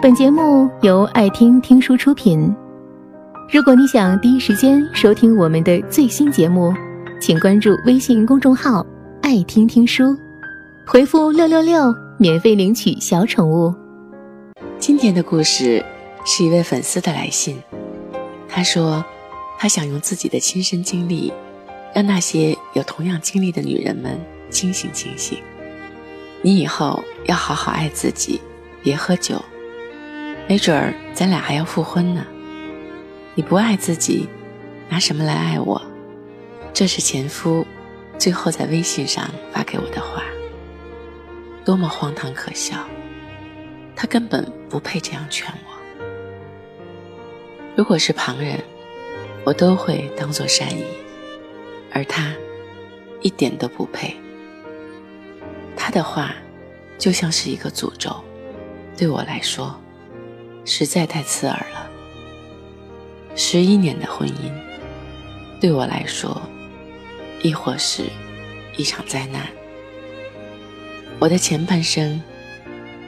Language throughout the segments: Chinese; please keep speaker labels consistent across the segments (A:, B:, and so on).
A: 本节目由爱听听书出品。如果你想第一时间收听我们的最新节目，请关注微信公众号“爱听听书”，回复“六六六”免费领取小宠物。
B: 今天的故事是一位粉丝的来信，他说他想用自己的亲身经历，让那些有同样经历的女人们清醒清醒。你以后要好好爱自己，别喝酒，没准儿咱俩还要复婚呢。你不爱自己，拿什么来爱我？这是前夫最后在微信上发给我的话，多么荒唐可笑！他根本不配这样劝我。如果是旁人，我都会当做善意，而他一点都不配。他的话，就像是一个诅咒，对我来说，实在太刺耳了。十一年的婚姻，对我来说，亦或是一场灾难。我的前半生，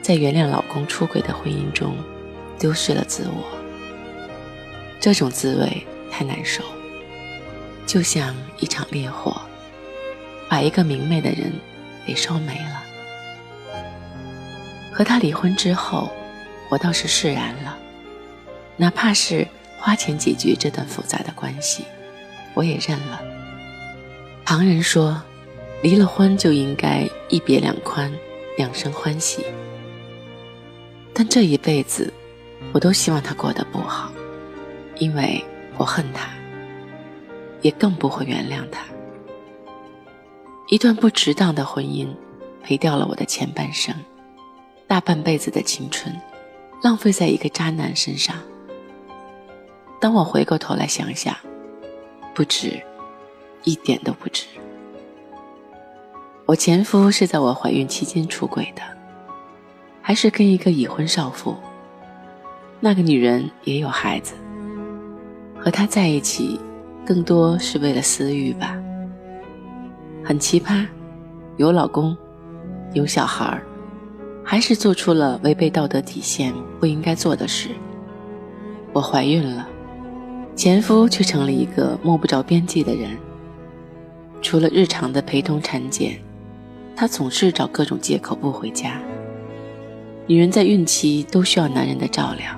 B: 在原谅老公出轨的婚姻中，丢失了自我。这种滋味太难受，就像一场烈火，把一个明媚的人。给烧没了。和他离婚之后，我倒是释然了，哪怕是花钱解决这段复杂的关系，我也认了。旁人说，离了婚就应该一别两宽，两生欢喜。但这一辈子，我都希望他过得不好，因为我恨他，也更不会原谅他。一段不值当的婚姻，赔掉了我的前半生，大半辈子的青春，浪费在一个渣男身上。当我回过头来想想，不值，一点都不值。我前夫是在我怀孕期间出轨的，还是跟一个已婚少妇。那个女人也有孩子，和他在一起，更多是为了私欲吧。很奇葩，有老公，有小孩儿，还是做出了违背道德底线不应该做的事。我怀孕了，前夫却成了一个摸不着边际的人。除了日常的陪同产检，他总是找各种借口不回家。女人在孕期都需要男人的照料，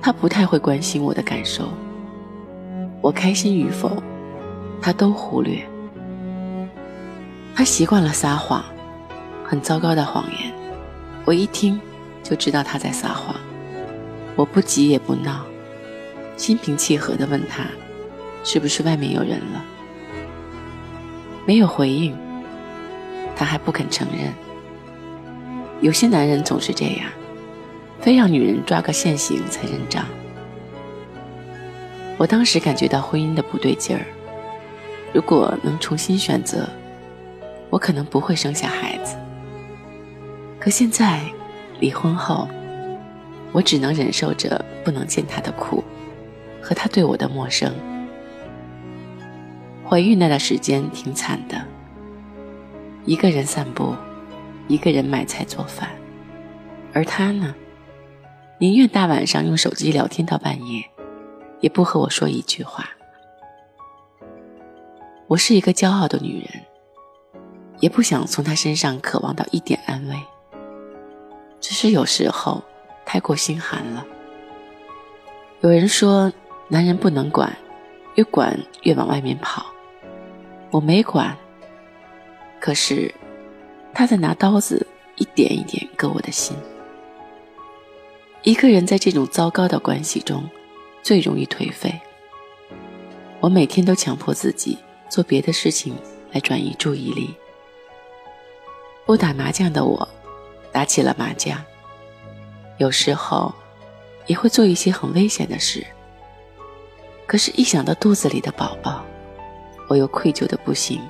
B: 他不太会关心我的感受，我开心与否，他都忽略。他习惯了撒谎，很糟糕的谎言。我一听就知道他在撒谎。我不急也不闹，心平气和地问他：“是不是外面有人了？”没有回应，他还不肯承认。有些男人总是这样，非让女人抓个现行才认账。我当时感觉到婚姻的不对劲儿，如果能重新选择。我可能不会生下孩子，可现在离婚后，我只能忍受着不能见他的苦，和他对我的陌生。怀孕那段时间挺惨的，一个人散步，一个人买菜做饭，而他呢，宁愿大晚上用手机聊天到半夜，也不和我说一句话。我是一个骄傲的女人。也不想从他身上渴望到一点安慰，只是有时候太过心寒了。有人说，男人不能管，越管越往外面跑。我没管，可是他在拿刀子一点一点割我的心。一个人在这种糟糕的关系中，最容易颓废。我每天都强迫自己做别的事情来转移注意力。不打麻将的我，打起了麻将。有时候，也会做一些很危险的事。可是，一想到肚子里的宝宝，我又愧疚的不行。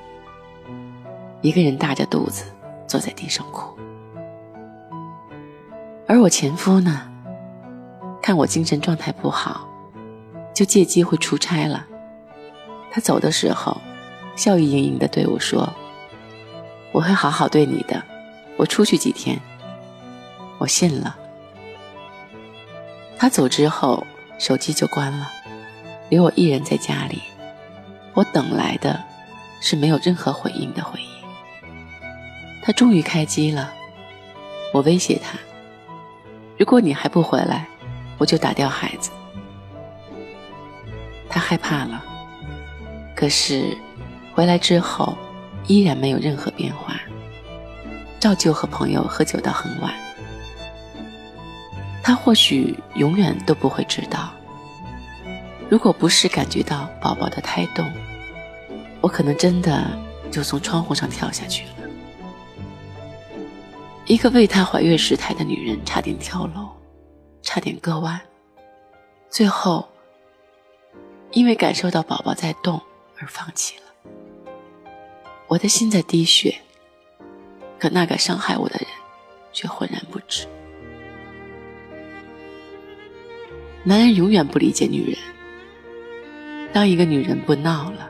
B: 一个人大着肚子坐在地上哭。而我前夫呢，看我精神状态不好，就借机会出差了。他走的时候，笑意盈盈的对我说。我会好好对你的。我出去几天，我信了，他走之后，手机就关了，留我一人在家里。我等来的，是没有任何回应的回应。他终于开机了，我威胁他：“如果你还不回来，我就打掉孩子。”他害怕了，可是回来之后依然没有任何变化，照旧和朋友喝酒到很晚。他或许永远都不会知道，如果不是感觉到宝宝的胎动，我可能真的就从窗户上跳下去了。一个为他怀孕失态的女人，差点跳楼，差点割腕，最后。因为感受到宝宝在动而放弃了，我的心在滴血，可那个伤害我的人却浑然不知。男人永远不理解女人。当一个女人不闹了，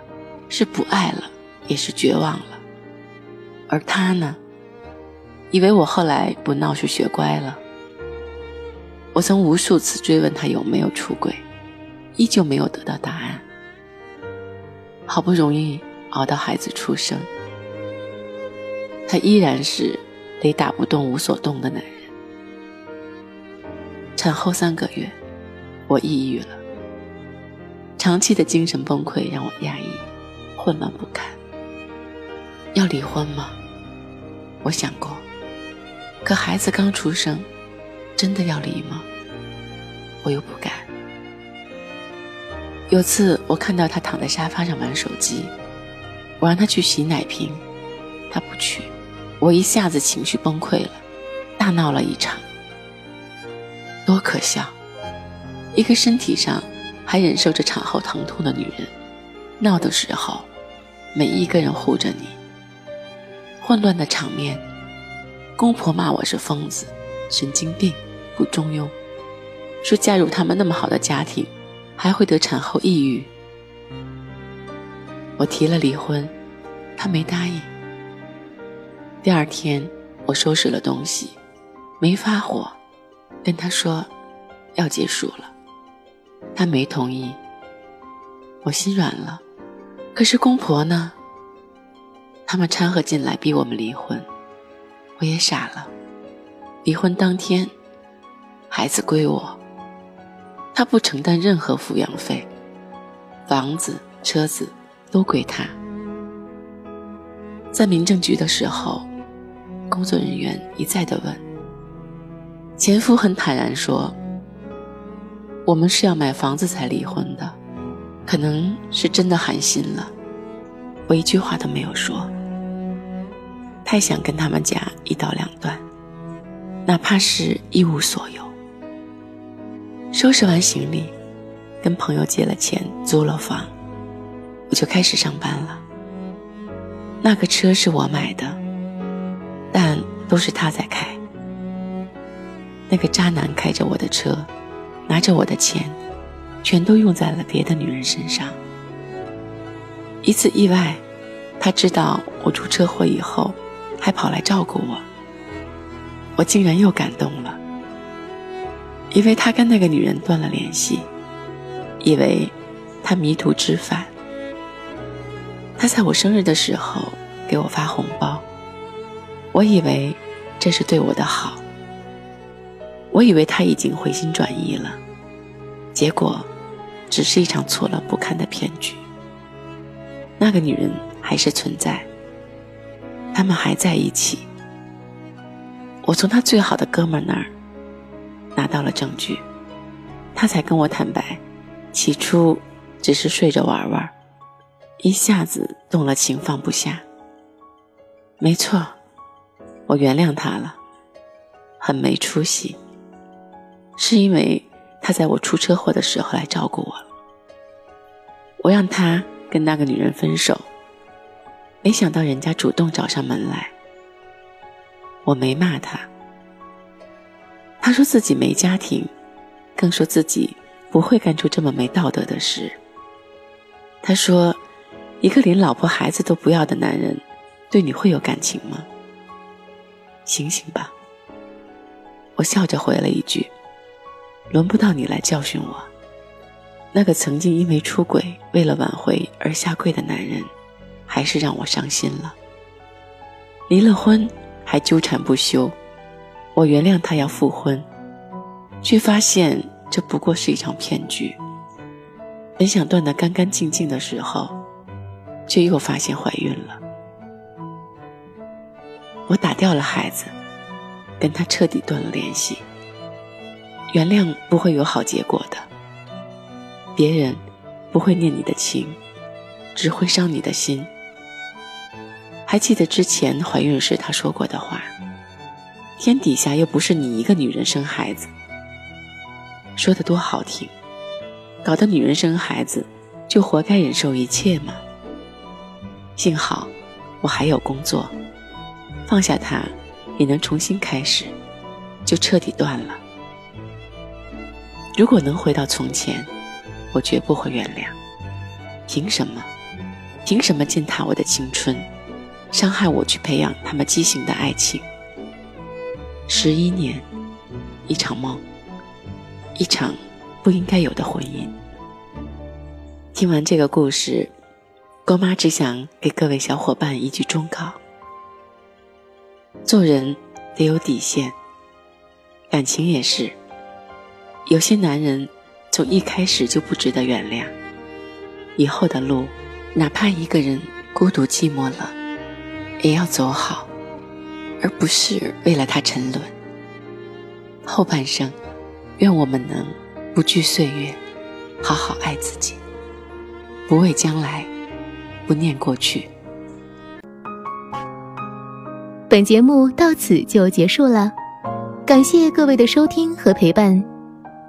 B: 是不爱了，也是绝望了。而他呢，以为我后来不闹是学乖了。我曾无数次追问他有没有出轨。依旧没有得到答案。好不容易熬到孩子出生，他依然是雷打不动、无所动的男人。产后三个月，我抑郁了。长期的精神崩溃让我压抑、混乱不堪。要离婚吗？我想过。可孩子刚出生，真的要离吗？我又不敢。有次我看到他躺在沙发上玩手机，我让他去洗奶瓶，他不去，我一下子情绪崩溃了，大闹了一场。多可笑！一个身体上还忍受着产后疼痛的女人，闹的时候，没一个人护着你。混乱的场面，公婆骂我是疯子、神经病、不中庸，说嫁入他们那么好的家庭。还会得产后抑郁。我提了离婚，他没答应。第二天，我收拾了东西，没发火，跟他说要结束了，他没同意。我心软了，可是公婆呢？他们掺和进来逼我们离婚，我也傻了。离婚当天，孩子归我。他不承担任何抚养费，房子、车子都归他。在民政局的时候，工作人员一再的问，前夫很坦然说：“我们是要买房子才离婚的，可能是真的寒心了。”我一句话都没有说，太想跟他们家一刀两断，哪怕是一无所有。收拾完行李，跟朋友借了钱租了房，我就开始上班了。那个车是我买的，但都是他在开。那个渣男开着我的车，拿着我的钱，全都用在了别的女人身上。一次意外，他知道我出车祸以后，还跑来照顾我，我竟然又感动了。以为他跟那个女人断了联系，以为他迷途知返。他在我生日的时候给我发红包，我以为这是对我的好。我以为他已经回心转意了，结果只是一场错乱不堪的骗局。那个女人还是存在，他们还在一起。我从他最好的哥们那儿。拿到了证据，他才跟我坦白，起初只是睡着玩玩，一下子动了情，放不下。没错，我原谅他了，很没出息，是因为他在我出车祸的时候来照顾我了。我让他跟那个女人分手，没想到人家主动找上门来，我没骂他。他说自己没家庭，更说自己不会干出这么没道德的事。他说：“一个连老婆孩子都不要的男人，对你会有感情吗？”醒醒吧！我笑着回了一句：“轮不到你来教训我。那个曾经因为出轨为了挽回而下跪的男人，还是让我伤心了。离了婚还纠缠不休，我原谅他要复婚，却发现这不过是一场骗局。本想断得干干净净的时候，却又发现怀孕了。我打掉了孩子，跟他彻底断了联系。原谅不会有好结果的，别人不会念你的情，只会伤你的心。还记得之前怀孕时他说过的话：“天底下又不是你一个女人生孩子。”说的多好听，搞得女人生孩子就活该忍受一切吗？幸好我还有工作。放下他，也能重新开始，就彻底断了。如果能回到从前，我绝不会原谅。凭什么？凭什么践踏我的青春，伤害我去培养他们畸形的爱情？十一年，一场梦，一场不应该有的婚姻。听完这个故事，郭妈只想给各位小伙伴一句忠告。做人得有底线，感情也是。有些男人从一开始就不值得原谅，以后的路，哪怕一个人孤独寂寞了，也要走好，而不是为了他沉沦。后半生，愿我们能不惧岁月，好好爱自己，不畏将来，不念过去。
A: 本节目到此就结束了，感谢各位的收听和陪伴。